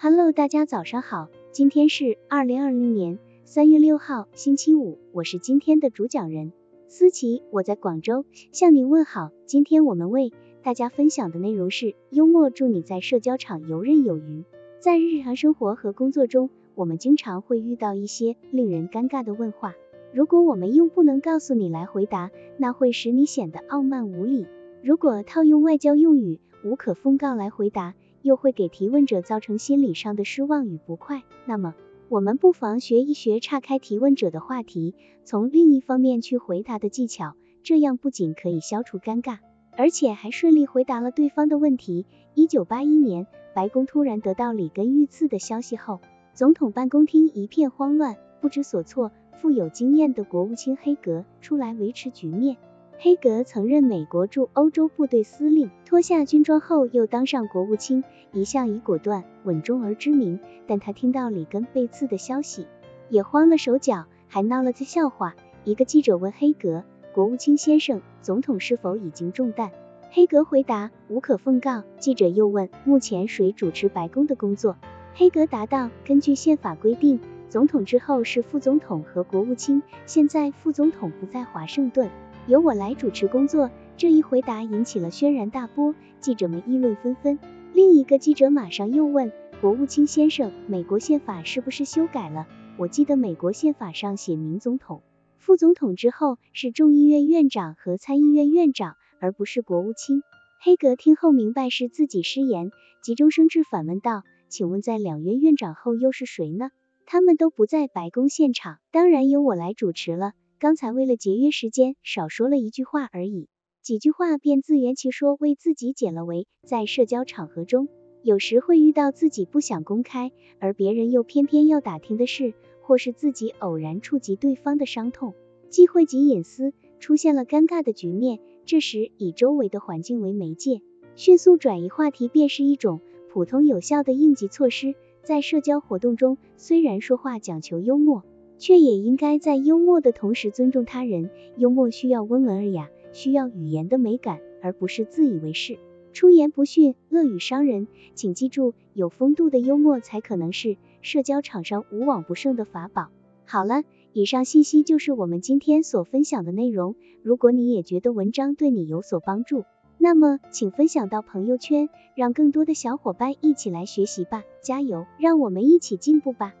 Hello，大家早上好，今天是二零二零年三月六号，星期五，我是今天的主讲人思琪，我在广州向您问好。今天我们为大家分享的内容是幽默助你在社交场游刃有余。在日常生活和工作中，我们经常会遇到一些令人尴尬的问话，如果我们用不能告诉你来回答，那会使你显得傲慢无礼；如果套用外交用语无可奉告来回答，又会给提问者造成心理上的失望与不快。那么，我们不妨学一学岔开提问者的话题，从另一方面去回答的技巧，这样不仅可以消除尴尬，而且还顺利回答了对方的问题。一九八一年，白宫突然得到里根遇刺的消息后，总统办公厅一片慌乱，不知所措。富有经验的国务卿黑格出来维持局面。黑格曾任美国驻欧洲部队司令，脱下军装后又当上国务卿，一向以果断稳重而知名。但他听到里根被刺的消息，也慌了手脚，还闹了个笑话。一个记者问黑格：“国务卿先生，总统是否已经中弹？”黑格回答：“无可奉告。”记者又问：“目前谁主持白宫的工作？”黑格答道：“根据宪法规定，总统之后是副总统和国务卿，现在副总统不在华盛顿。”由我来主持工作，这一回答引起了轩然大波，记者们议论纷纷。另一个记者马上又问国务卿先生，美国宪法是不是修改了？我记得美国宪法上写明总统、副总统之后是众议院院长和参议院院长，而不是国务卿。黑格听后明白是自己失言，急中生智反问道：“请问在两院院长后又是谁呢？他们都不在白宫现场，当然由我来主持了。”刚才为了节约时间，少说了一句话而已，几句话便自圆其说，为自己解了围。在社交场合中，有时会遇到自己不想公开，而别人又偏偏要打听的事，或是自己偶然触及对方的伤痛，忌讳及隐私，出现了尴尬的局面。这时，以周围的环境为媒介，迅速转移话题，便是一种普通有效的应急措施。在社交活动中，虽然说话讲求幽默。却也应该在幽默的同时尊重他人。幽默需要温文尔雅，需要语言的美感，而不是自以为是、出言不逊、恶语伤人。请记住，有风度的幽默才可能是社交场上无往不胜的法宝。好了，以上信息就是我们今天所分享的内容。如果你也觉得文章对你有所帮助，那么请分享到朋友圈，让更多的小伙伴一起来学习吧。加油，让我们一起进步吧。